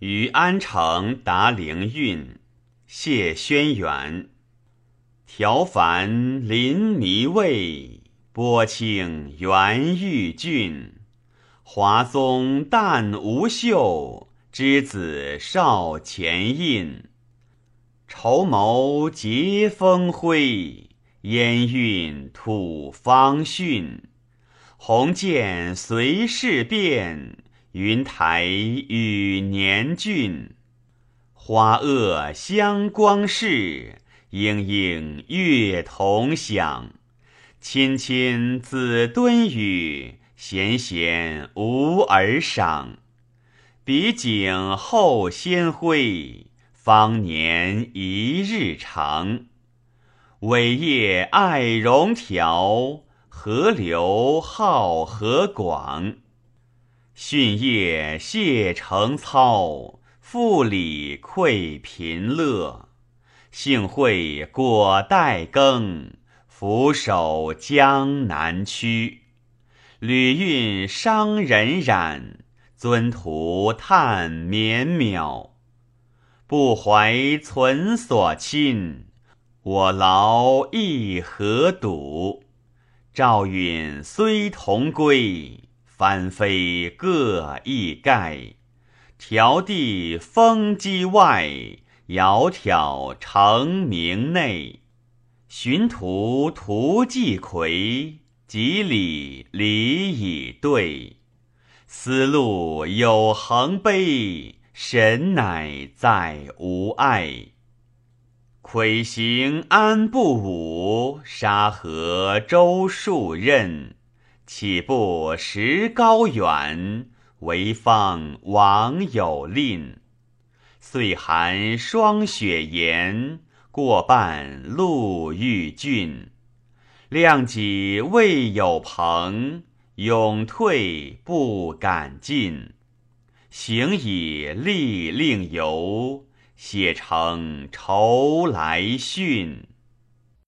于安城达灵运，谢轩辕。调繁临迷魏，波清元玉郡。华宗旦无秀，之子少前印。筹谋结风辉，烟韵吐芳讯。鸿渐随事变，云台与年俊。花萼香光世，莺莺乐同响。亲亲子敦语，贤贤无儿赏。比景后先辉。方年一日长，伟业爱荣条，河流浩河广。训业谢成操，复礼馈贫乐。幸会果待耕，俯首江南区。旅运伤人染，尊徒叹绵渺。不怀存所亲，我劳亦何睹？赵允虽同归，翻飞各一盖。迢递风机外，窈窕成明内。寻途途既魁，几里礼已对。丝路有横碑。神乃在无碍，魁行安不武？沙河周数仞，岂不识高远？为方王有吝。岁寒霜雪严，过半路遇峻。量己未有朋，勇退不敢进。行以利令游，写成愁来训。